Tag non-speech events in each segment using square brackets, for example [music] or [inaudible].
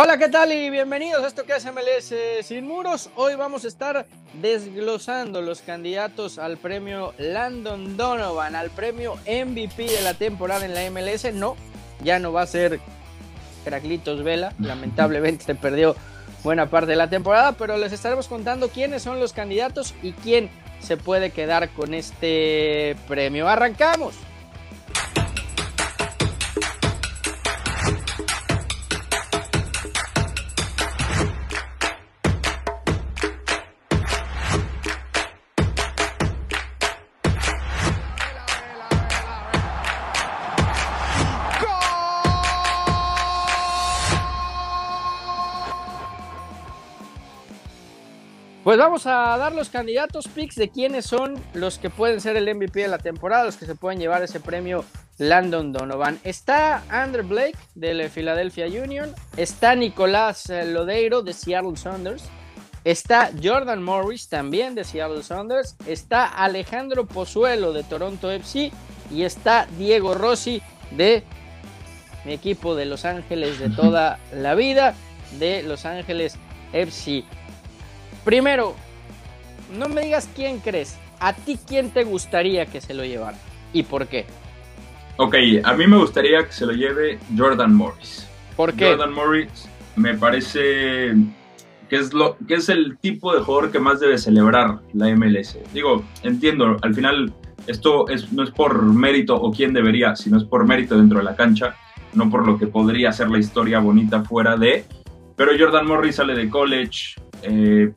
Hola, ¿qué tal? Y bienvenidos a esto que es MLS Sin Muros. Hoy vamos a estar desglosando los candidatos al premio Landon Donovan, al premio MVP de la temporada en la MLS. No, ya no va a ser Heraclitos Vela, [laughs] lamentablemente se perdió buena parte de la temporada, pero les estaremos contando quiénes son los candidatos y quién se puede quedar con este premio. ¡Arrancamos! Pues vamos a dar los candidatos picks de quiénes son los que pueden ser el MVP de la temporada, los que se pueden llevar ese premio Landon Donovan. Está Andrew Blake del Philadelphia Union, está Nicolás eh, Lodeiro de Seattle Saunders, está Jordan Morris también de Seattle Saunders, está Alejandro Pozuelo de Toronto FC y está Diego Rossi de mi equipo de Los Ángeles de toda la vida, de Los Ángeles FC. Primero, no me digas quién crees. ¿A ti quién te gustaría que se lo llevara? ¿Y por qué? Ok, a mí me gustaría que se lo lleve Jordan Morris. ¿Por qué? Jordan Morris me parece que es, lo, que es el tipo de jugador que más debe celebrar la MLS. Digo, entiendo, al final esto es, no es por mérito o quién debería, sino es por mérito dentro de la cancha, no por lo que podría ser la historia bonita fuera de. Pero Jordan Morris sale de college, eh,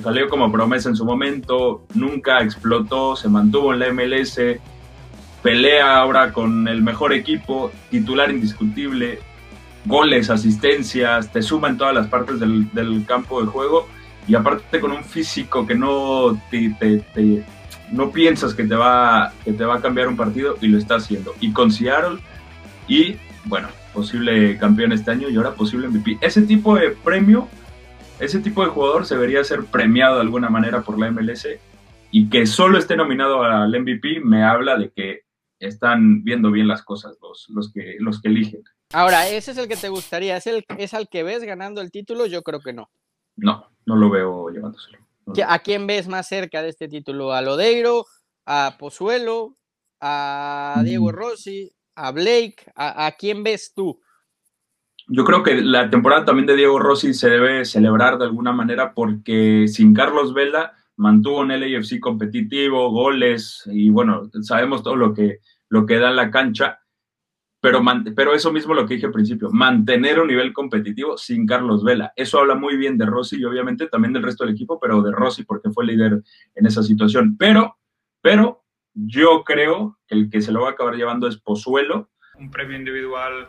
salió como promesa en su momento, nunca explotó, se mantuvo en la MLS, pelea ahora con el mejor equipo, titular indiscutible, goles, asistencias, te suma en todas las partes del, campo de juego y aparte con un físico que no te, no piensas que te va que te va a cambiar un partido y lo está haciendo. Y con Seattle y bueno posible campeón este año y ahora posible MVP ese tipo de premio ese tipo de jugador se debería ser premiado de alguna manera por la MLS y que solo esté nominado al MVP me habla de que están viendo bien las cosas los, los, que, los que eligen. Ahora, ¿ese es el que te gustaría? ¿Es, el, ¿Es al que ves ganando el título? Yo creo que no. No, no lo veo llevándoselo. ¿A quién ves más cerca de este título? ¿A Lodeiro? ¿A Pozuelo? ¿A Diego mm. Rossi? ¿A Blake? ¿A, a quién ves tú? Yo creo que la temporada también de Diego Rossi se debe celebrar de alguna manera porque sin Carlos Vela mantuvo un LAFC competitivo, goles y bueno, sabemos todo lo que, lo que da la cancha, pero, pero eso mismo lo que dije al principio, mantener un nivel competitivo sin Carlos Vela. Eso habla muy bien de Rossi y obviamente también del resto del equipo, pero de Rossi porque fue líder en esa situación. Pero, pero yo creo que el que se lo va a acabar llevando es Pozuelo. Un premio individual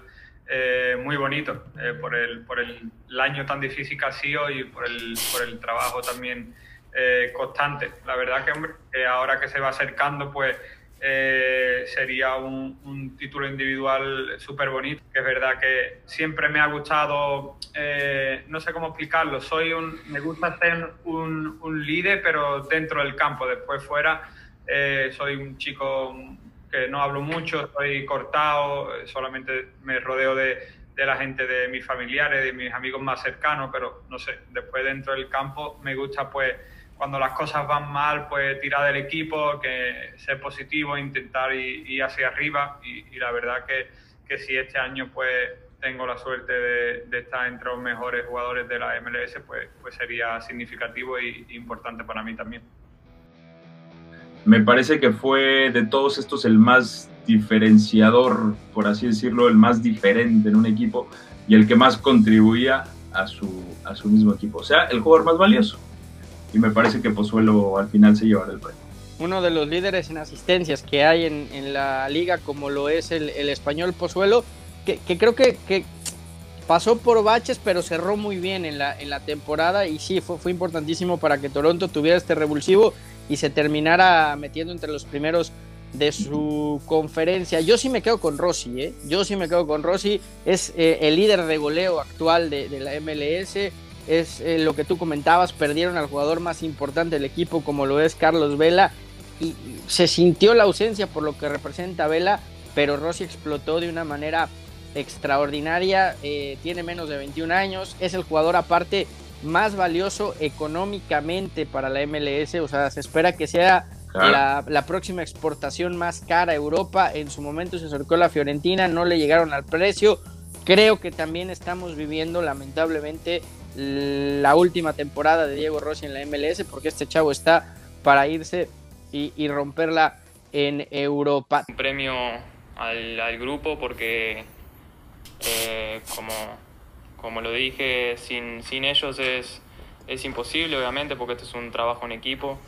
eh, muy bonito eh, por, el, por el, año tan difícil que ha sido y por el, por el trabajo también eh, constante. La verdad que hombre, ahora que se va acercando, pues sería un, un, título individual súper bonito. Es verdad que siempre me ha gustado, no sé cómo explicarlo, soy un, me gusta ser un, un líder, pero dentro del campo, después fuera. soy un chico que no hablo mucho, estoy cortado, solamente me rodeo de, de, la gente de mis familiares, de mis amigos más cercanos, pero no sé, después dentro del campo me gusta pues cuando las cosas van mal, pues tirar del equipo, que ser positivo, intentar ir, hacia arriba y, la verdad que, que si este año pues tengo la suerte de, de, estar entre los mejores jugadores de la MLS, pues, pues sería significativo e importante para mí también me parece que fue de todos estos el más diferenciador, por así decirlo, el más diferente en un equipo y el que más contribuía a su, a su mismo equipo. O sea, el jugador más valioso. Y me parece que Pozuelo al final se llevará el premio. Uno de los líderes en asistencias que hay en, en la liga, como lo es el, el español Pozuelo, que, que creo que, que, pasó por baches, pero cerró muy bien en la, en la temporada y sí, fue, fue importantísimo para que Toronto tuviera este revulsivo y se terminara metiendo entre los primeros de su conferencia. Yo sí me quedo con Rossi, ¿eh? Yo sí me quedo con Rossi. Es eh, el líder de goleo actual de, la MLS. Es eh, lo que tú comentabas, perdieron al jugador más importante del equipo como lo es Carlos Vela. Y se sintió la ausencia por lo que representa Vela, pero Rossi explotó de una manera extraordinaria, eh, tiene menos de 21 años, es el jugador aparte más valioso económicamente para la MLS, o sea, se espera que sea la, la, próxima exportación más cara a Europa, en su momento se acercó la Fiorentina, no le llegaron al precio, creo que también estamos viviendo lamentablemente la última temporada de Diego Rossi en la MLS, porque este chavo está para irse y, romperla en Europa. Un premio al, grupo porque, eh, como, como lo dije, sin, sin ellos es, es imposible, obviamente, porque esto es un trabajo en equipo.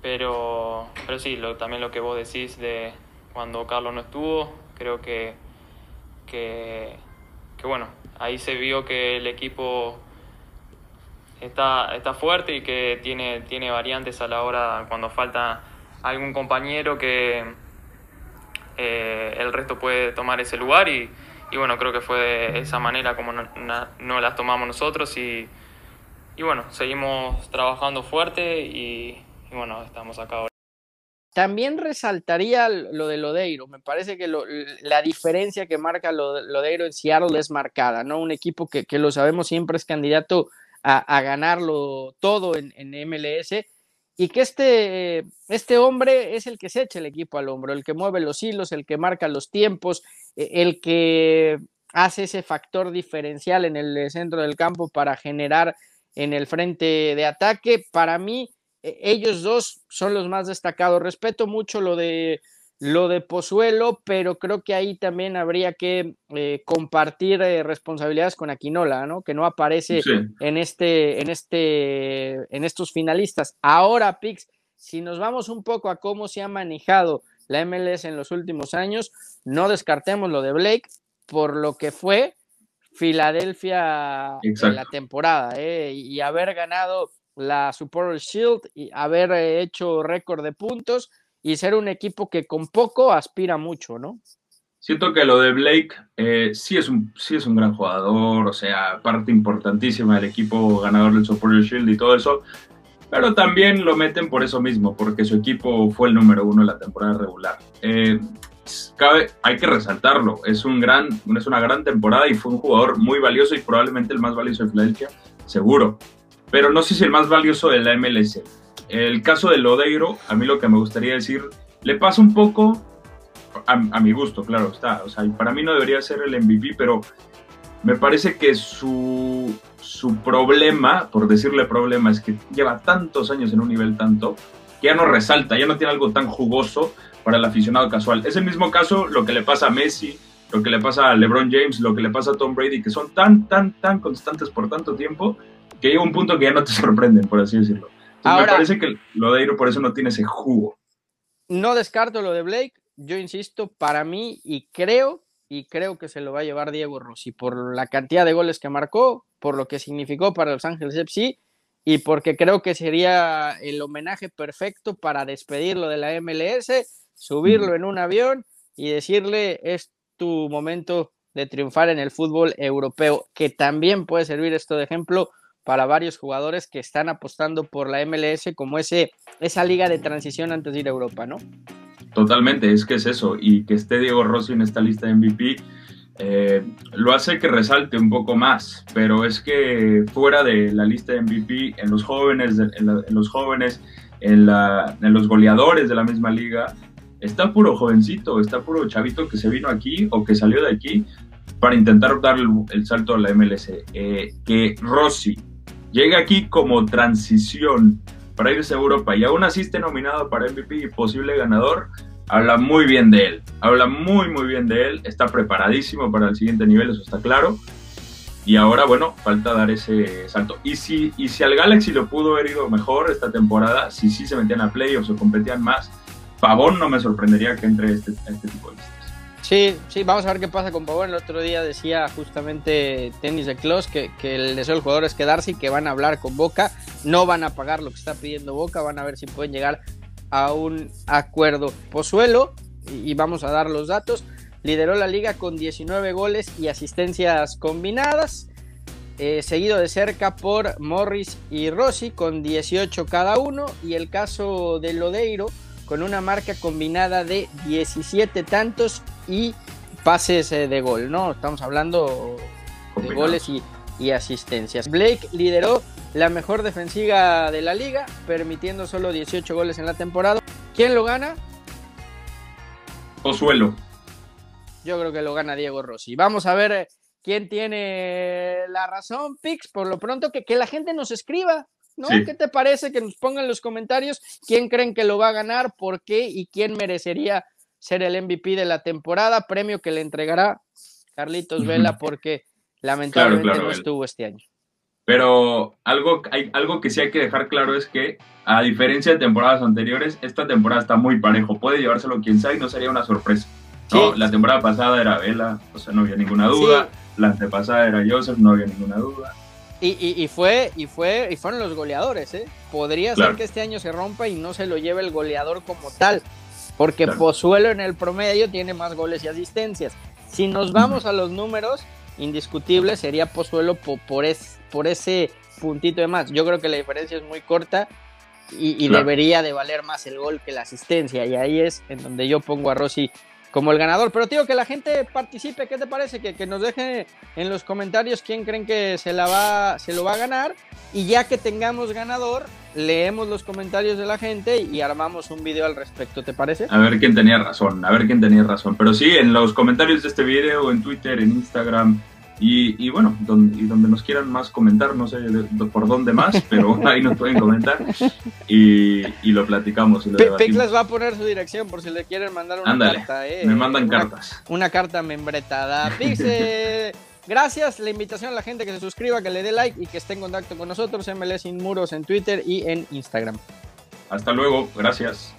Pero, pero sí, lo, también lo que vos decís de cuando Carlos no estuvo, creo que, que, bueno, ahí se vio que el equipo está, está fuerte y que tiene, tiene variantes a la hora cuando falta algún compañero que eh, el resto puede tomar ese lugar y, y, bueno, creo que fue de esa manera como no, no las tomamos nosotros y, y, bueno, seguimos trabajando fuerte y, y bueno, estamos acá ahora. También resaltaría lo de Lodeiro. Me parece que la diferencia que marca Lodeiro en Seattle es marcada, ¿no? Un equipo que, que lo sabemos siempre es candidato a, ganarlo todo en, MLS y que este, este hombre es el que se echa el equipo al hombro, el que mueve los hilos, el que marca los tiempos, el que hace ese factor diferencial en el centro del campo para generar en el frente de ataque. Para mí, e, ellos dos son los más destacados. Respeto mucho lo de lo de Pozuelo, pero creo que ahí también habría que eh, compartir eh, responsabilidades con Aquinola, ¿no? Que no aparece en este, en este, en estos finalistas. Ahora, Pix, si nos vamos un poco a cómo se ha manejado la MLS en los últimos años, no descartemos lo de Blake por lo que fue Filadelfia en la temporada, ¿eh? y haber ganado la Super Shield y haber hecho récord de puntos y ser un equipo que con poco aspira mucho, ¿no? Siento que lo de Blake eh, sí, es un, sí es un gran jugador, o sea, parte importantísima del equipo ganador del Supporter Shield y todo eso, pero también lo meten por eso mismo, porque su equipo fue el número uno en la temporada regular. Eh, cabe, hay que resaltarlo, es, un gran, es una gran temporada y fue un jugador muy valioso y probablemente el más valioso de Filadelfia, seguro, pero no sé si el más valioso de la MLS. El caso de Lodeiro, a mí lo que me gustaría decir, le pasa un poco, a, mi gusto, claro está, o sea, para mí no debería ser el MVP, pero me parece que su, su problema, por decirle problema, es que lleva tantos años en un nivel tanto, que ya no resalta, ya no tiene algo tan jugoso para el aficionado casual. Es el mismo caso lo que le pasa a Messi, lo que le pasa a LeBron James, lo que le pasa a Tom Brady, que son tan, tan, tan constantes por tanto tiempo, que llega un punto que ya no te [laughs] sorprenden, por así decirlo. Ahora, me parece que lo de Airo por eso no tiene ese jugo. No descarto lo de Blake, yo insisto, para mí y creo, y creo que se lo va a llevar Diego Rossi por la cantidad de goles que marcó, por lo que significó para Los Ángeles FC y porque creo que sería el homenaje perfecto para despedirlo de la MLS, subirlo en un avión y decirle es tu momento de triunfar en el fútbol europeo, que también puede servir esto de ejemplo para varios jugadores que están apostando por la MLS como ese, esa liga de transición antes de ir a Europa, ¿no? Totalmente, es que es eso. Y que esté Diego Rossi en esta lista de MVP eh, lo hace que resalte un poco más, pero es que fuera de la lista de MVP, en los jóvenes, en, los jóvenes, en, la, los goleadores de la misma liga, está puro jovencito, está puro chavito que se vino aquí o que salió de aquí para intentar dar el, salto a la MLS. Eh, que Rossi llega aquí como transición para irse a Europa y aún así esté nominado para MVP y posible ganador, habla muy bien de él. Habla muy, muy bien de él. Está preparadísimo para el siguiente nivel, eso está claro. Y ahora, bueno, falta dar ese salto. Y si, y si al Galaxy lo pudo haber ido mejor esta temporada, si sí se metían a playoffs o competían más, Pavón no me sorprendería que entre este, este tipo de listas. Sí, sí, vamos a ver qué pasa con Pavón. El otro día decía justamente Tenis de Clos que, que, el deseo del jugador es quedarse y que van a hablar con Boca. No van a pagar lo que está pidiendo Boca, van a ver si pueden llegar a un acuerdo. Pozuelo, y vamos a dar los datos, lideró la liga con 19 goles y asistencias combinadas. Eh, seguido de cerca por Morris y Rossi con 18 cada uno. Y el caso de Lodeiro con una marca combinada de 17 tantos y pases eh, de gol, ¿no? Estamos hablando de goles y, y asistencias. Blake lideró la mejor defensiva de la liga, permitiendo solo 18 goles en la temporada. ¿Quién lo gana? Pozuelo. Yo creo que lo gana Diego Rossi. Vamos a ver eh, quién tiene la razón, Pix. Por lo pronto, que, que la gente nos escriba, ¿no? ¿Qué te parece? Que nos pongan en los comentarios quién creen que lo va a ganar, por qué y quién merecería ser el MVP de la temporada. Premio que le entregará Carlitos [laughs] Vela porque lamentablemente no estuvo este año. Pero algo, hay, algo que sí hay que dejar claro es que, a diferencia de temporadas anteriores, esta temporada está muy parejo. Puede llevárselo quien sea y no sería una sorpresa. No, la temporada pasada era Vela, o sea, no había ninguna duda. La antepasada era Joseph, no había ninguna duda. Y, y, fue, y fue, y fueron los goleadores, ¿eh? Podría ser que este año se rompa y no se lo lleve el goleador como tal, porque Pozuelo en el promedio tiene más goles y asistencias. Si nos vamos a los números, indiscutible sería Pozuelo por, por, por ese puntito de más. Yo creo que la diferencia es muy corta y, debería de valer más el gol que la asistencia. Y ahí es en donde yo pongo a Rossi como el ganador. Pero tío, que la gente participe, ¿qué te parece? Que, que, nos deje en los comentarios quién creen que se, la va, se lo va a ganar. Y ya que tengamos ganador, leemos los comentarios de la gente y armamos un video al respecto, ¿te parece? A ver quién tenía razón, a ver quién tenía razón. Pero sí, en los comentarios de este video, en Twitter, en Instagram, y, bueno, donde, y donde nos quieran más comentar, no sé por dónde más, [laughs] pero ahí nos pueden comentar y, y lo platicamos. Y les va a poner su dirección por si le quieren mandar una carta. Eh, me mandan cartas. Una carta membretada. [laughs] Pix, eh, gracias. La invitación a la gente que se suscriba, que le dé like y que esté en contacto con nosotros. MLS Sin Muros en Twitter y en Instagram. Hasta luego. Gracias.